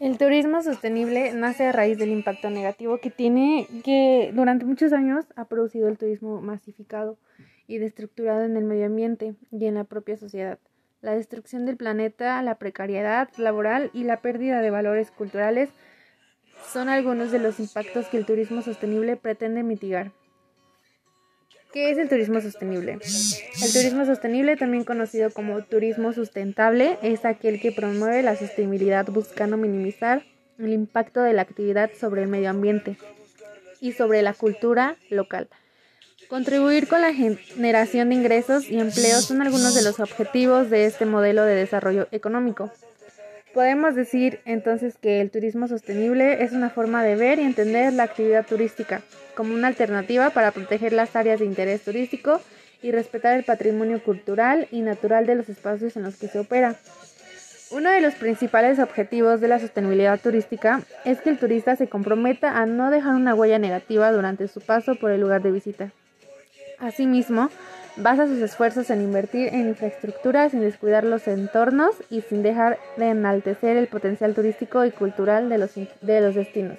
El turismo sostenible nace a raíz del impacto negativo que tiene que durante muchos años ha producido el turismo masificado y destructurado en el medio ambiente y en la propia sociedad. La destrucción del planeta, la precariedad laboral y la pérdida de valores culturales son algunos de los impactos que el turismo sostenible pretende mitigar. ¿Qué es el turismo sostenible? El turismo sostenible, también conocido como turismo sustentable, es aquel que promueve la sostenibilidad buscando minimizar el impacto de la actividad sobre el medio ambiente y sobre la cultura local. Contribuir con la generación de ingresos y empleos son algunos de los objetivos de este modelo de desarrollo económico. Podemos decir entonces que el turismo sostenible es una forma de ver y entender la actividad turística como una alternativa para proteger las áreas de interés turístico y respetar el patrimonio cultural y natural de los espacios en los que se opera. Uno de los principales objetivos de la sostenibilidad turística es que el turista se comprometa a no dejar una huella negativa durante su paso por el lugar de visita. Asimismo, basa sus esfuerzos en invertir en infraestructura sin descuidar los entornos y sin dejar de enaltecer el potencial turístico y cultural de los, de los destinos.